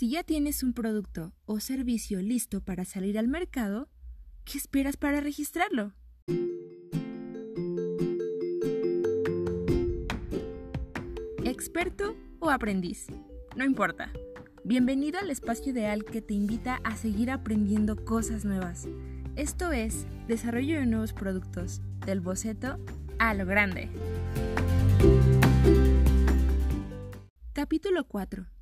Si ya tienes un producto o servicio listo para salir al mercado, ¿qué esperas para registrarlo? Experto o aprendiz, no importa. Bienvenido al espacio ideal que te invita a seguir aprendiendo cosas nuevas. Esto es Desarrollo de Nuevos Productos, del boceto a lo grande. Capítulo 4.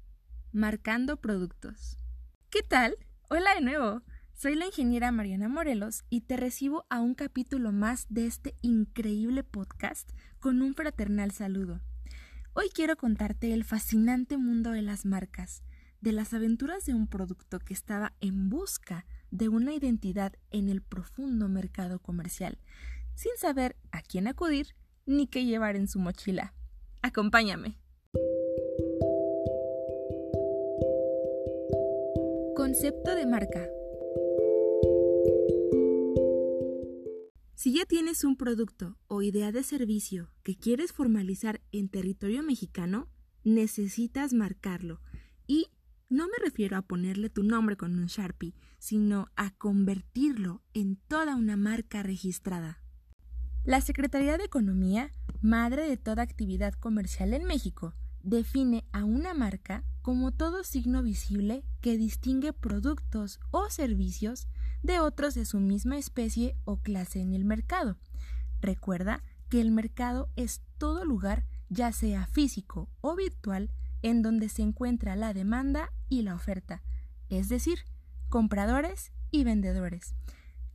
Marcando productos. ¿Qué tal? Hola de nuevo. Soy la ingeniera Mariana Morelos y te recibo a un capítulo más de este increíble podcast con un fraternal saludo. Hoy quiero contarte el fascinante mundo de las marcas, de las aventuras de un producto que estaba en busca de una identidad en el profundo mercado comercial, sin saber a quién acudir ni qué llevar en su mochila. Acompáñame. Concepto de marca. Si ya tienes un producto o idea de servicio que quieres formalizar en territorio mexicano, necesitas marcarlo y no me refiero a ponerle tu nombre con un Sharpie, sino a convertirlo en toda una marca registrada. La Secretaría de Economía, madre de toda actividad comercial en México, define a una marca como todo signo visible que distingue productos o servicios de otros de su misma especie o clase en el mercado. Recuerda que el mercado es todo lugar, ya sea físico o virtual, en donde se encuentra la demanda y la oferta, es decir, compradores y vendedores.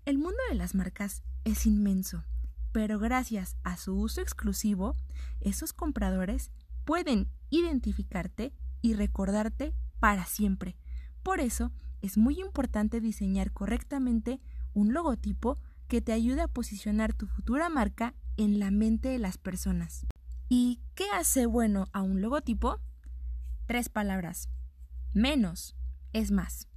El mundo de las marcas es inmenso, pero gracias a su uso exclusivo, esos compradores pueden identificarte y recordarte para siempre. Por eso es muy importante diseñar correctamente un logotipo que te ayude a posicionar tu futura marca en la mente de las personas. ¿Y qué hace bueno a un logotipo? Tres palabras. Menos es más.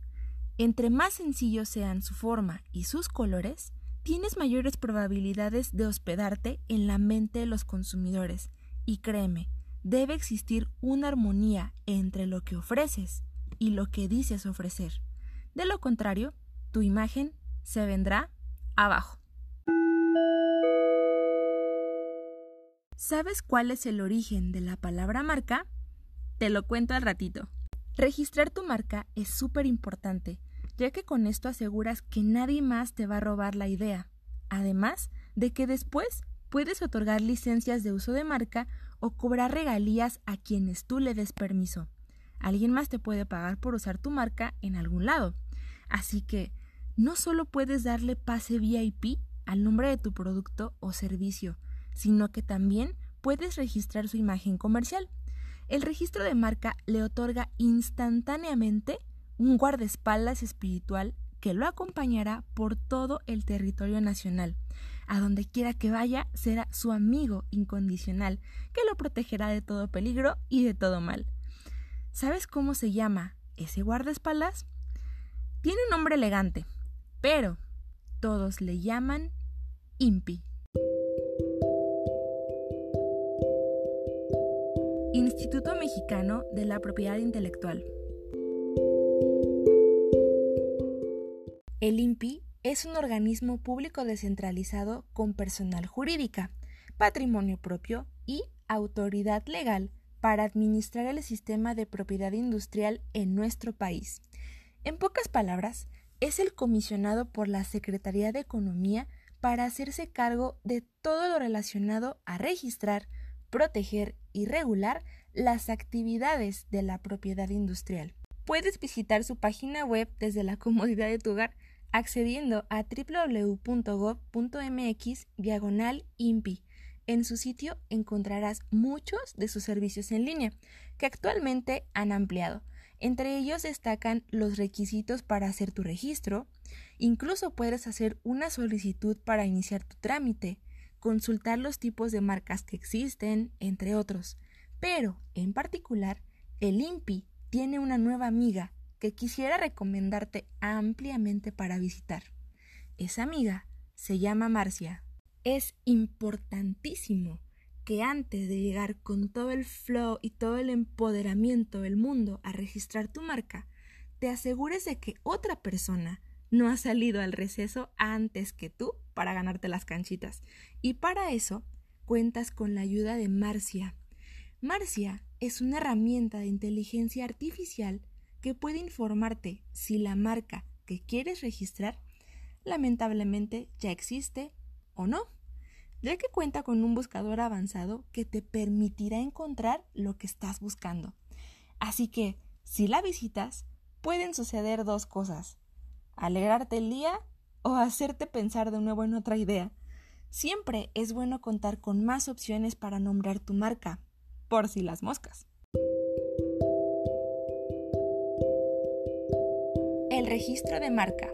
Entre más sencillos sean su forma y sus colores, tienes mayores probabilidades de hospedarte en la mente de los consumidores. Y créeme, debe existir una armonía entre lo que ofreces y lo que dices ofrecer. De lo contrario, tu imagen se vendrá abajo. ¿Sabes cuál es el origen de la palabra marca? Te lo cuento al ratito. Registrar tu marca es súper importante, ya que con esto aseguras que nadie más te va a robar la idea, además de que después puedes otorgar licencias de uso de marca o cobrar regalías a quienes tú le des permiso. Alguien más te puede pagar por usar tu marca en algún lado. Así que no solo puedes darle pase VIP al nombre de tu producto o servicio, sino que también puedes registrar su imagen comercial. El registro de marca le otorga instantáneamente un guardaespaldas espiritual que lo acompañará por todo el territorio nacional. A donde quiera que vaya, será su amigo incondicional, que lo protegerá de todo peligro y de todo mal. ¿Sabes cómo se llama ese guardaespaldas? Tiene un nombre elegante, pero todos le llaman IMPI. Instituto Mexicano de la Propiedad Intelectual. El INPI es un organismo público descentralizado con personal jurídica, patrimonio propio y autoridad legal para administrar el sistema de propiedad industrial en nuestro país. En pocas palabras, es el comisionado por la Secretaría de Economía para hacerse cargo de todo lo relacionado a registrar, proteger y regular las actividades de la propiedad industrial. Puedes visitar su página web desde la comodidad de tu hogar accediendo a www.gov.mx diagonal INPI. En su sitio encontrarás muchos de sus servicios en línea, que actualmente han ampliado. Entre ellos destacan los requisitos para hacer tu registro, incluso puedes hacer una solicitud para iniciar tu trámite, consultar los tipos de marcas que existen, entre otros. Pero, en particular, el INPI tiene una nueva amiga que quisiera recomendarte ampliamente para visitar. Esa amiga se llama Marcia. Es importantísimo que antes de llegar con todo el flow y todo el empoderamiento del mundo a registrar tu marca, te asegures de que otra persona no ha salido al receso antes que tú para ganarte las canchitas. Y para eso cuentas con la ayuda de Marcia. Marcia es una herramienta de inteligencia artificial que puede informarte si la marca que quieres registrar lamentablemente ya existe o no, ya que cuenta con un buscador avanzado que te permitirá encontrar lo que estás buscando. Así que, si la visitas, pueden suceder dos cosas alegrarte el día o hacerte pensar de nuevo en otra idea. Siempre es bueno contar con más opciones para nombrar tu marca, por si las moscas. Registro de marca.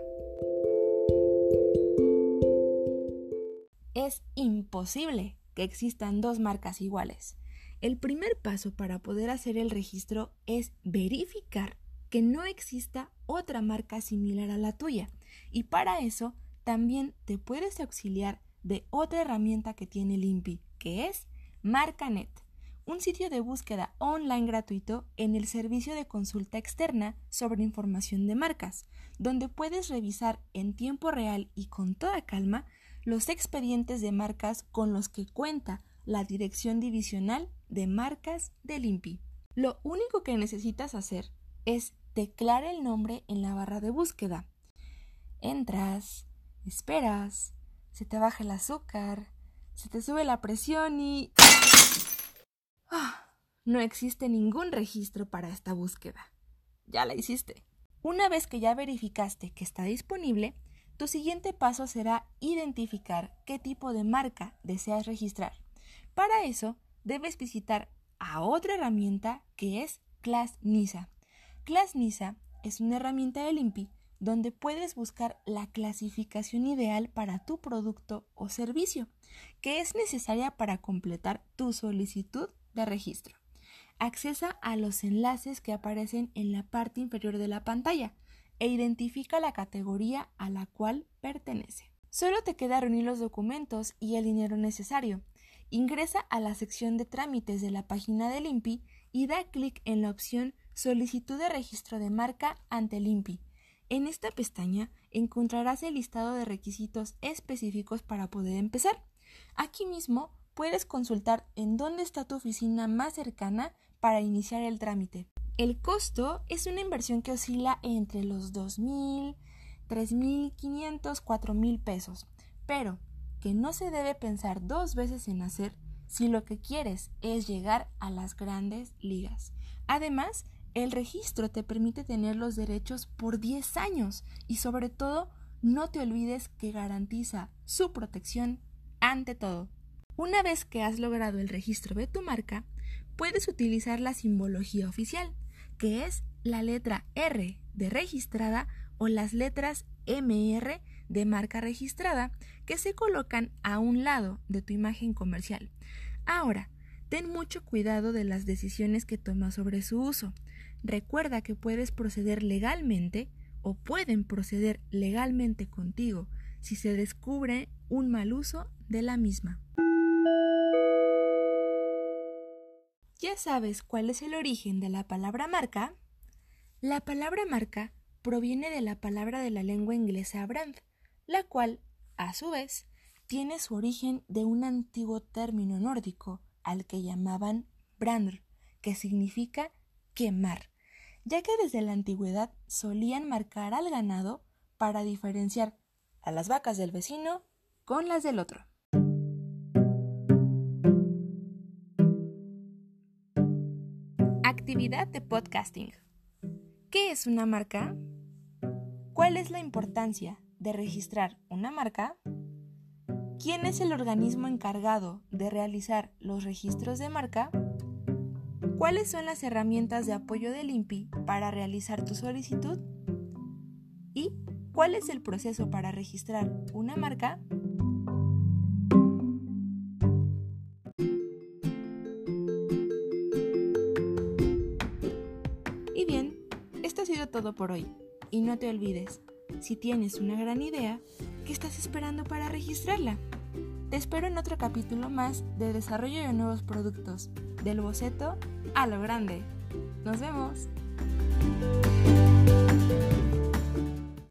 Es imposible que existan dos marcas iguales. El primer paso para poder hacer el registro es verificar que no exista otra marca similar a la tuya. Y para eso también te puedes auxiliar de otra herramienta que tiene Limpi, que es MarcaNet, un sitio de búsqueda online gratuito en el servicio de consulta externa sobre información de marcas, donde puedes revisar en tiempo real y con toda calma los expedientes de marcas con los que cuenta la Dirección Divisional de Marcas de Limpi. Lo único que necesitas hacer es declara el nombre en la barra de búsqueda. Entras, esperas, se te baja el azúcar, se te sube la presión y... ¡Ah! no existe ningún registro para esta búsqueda. Ya la hiciste. Una vez que ya verificaste que está disponible, tu siguiente paso será identificar qué tipo de marca deseas registrar. Para eso, debes visitar a otra herramienta que es Class NISA. ClassNISA es una herramienta del INPI donde puedes buscar la clasificación ideal para tu producto o servicio, que es necesaria para completar tu solicitud de registro. Accesa a los enlaces que aparecen en la parte inferior de la pantalla e identifica la categoría a la cual pertenece. Solo te queda reunir los documentos y el dinero necesario. Ingresa a la sección de trámites de la página del INPI y da clic en la opción Solicitud de registro de marca ante el INPI. En esta pestaña encontrarás el listado de requisitos específicos para poder empezar. Aquí mismo puedes consultar en dónde está tu oficina más cercana para iniciar el trámite. El costo es una inversión que oscila entre los 2.000, 3.500, 4.000 pesos, pero que no se debe pensar dos veces en hacer si lo que quieres es llegar a las grandes ligas. Además, el registro te permite tener los derechos por 10 años y sobre todo no te olvides que garantiza su protección ante todo. Una vez que has logrado el registro de tu marca, puedes utilizar la simbología oficial, que es la letra R de registrada o las letras MR de marca registrada que se colocan a un lado de tu imagen comercial. Ahora, ten mucho cuidado de las decisiones que tomas sobre su uso, recuerda que puedes proceder legalmente o pueden proceder legalmente contigo si se descubre un mal uso de la misma. ¿Ya sabes cuál es el origen de la palabra marca? La palabra marca proviene de la palabra de la lengua inglesa brand, la cual, a su vez, tiene su origen de un antiguo término nórdico al que llamaban brandr, que significa quemar ya que desde la antigüedad solían marcar al ganado para diferenciar a las vacas del vecino con las del otro. De podcasting. ¿Qué es una marca? ¿Cuál es la importancia de registrar una marca? ¿Quién es el organismo encargado de realizar los registros de marca? ¿Cuáles son las herramientas de apoyo del INPI para realizar tu solicitud? ¿Y cuál es el proceso para registrar una marca? Esto ha sido todo por hoy. Y no te olvides, si tienes una gran idea, ¿qué estás esperando para registrarla? Te espero en otro capítulo más de desarrollo de nuevos productos, del boceto a lo grande. Nos vemos.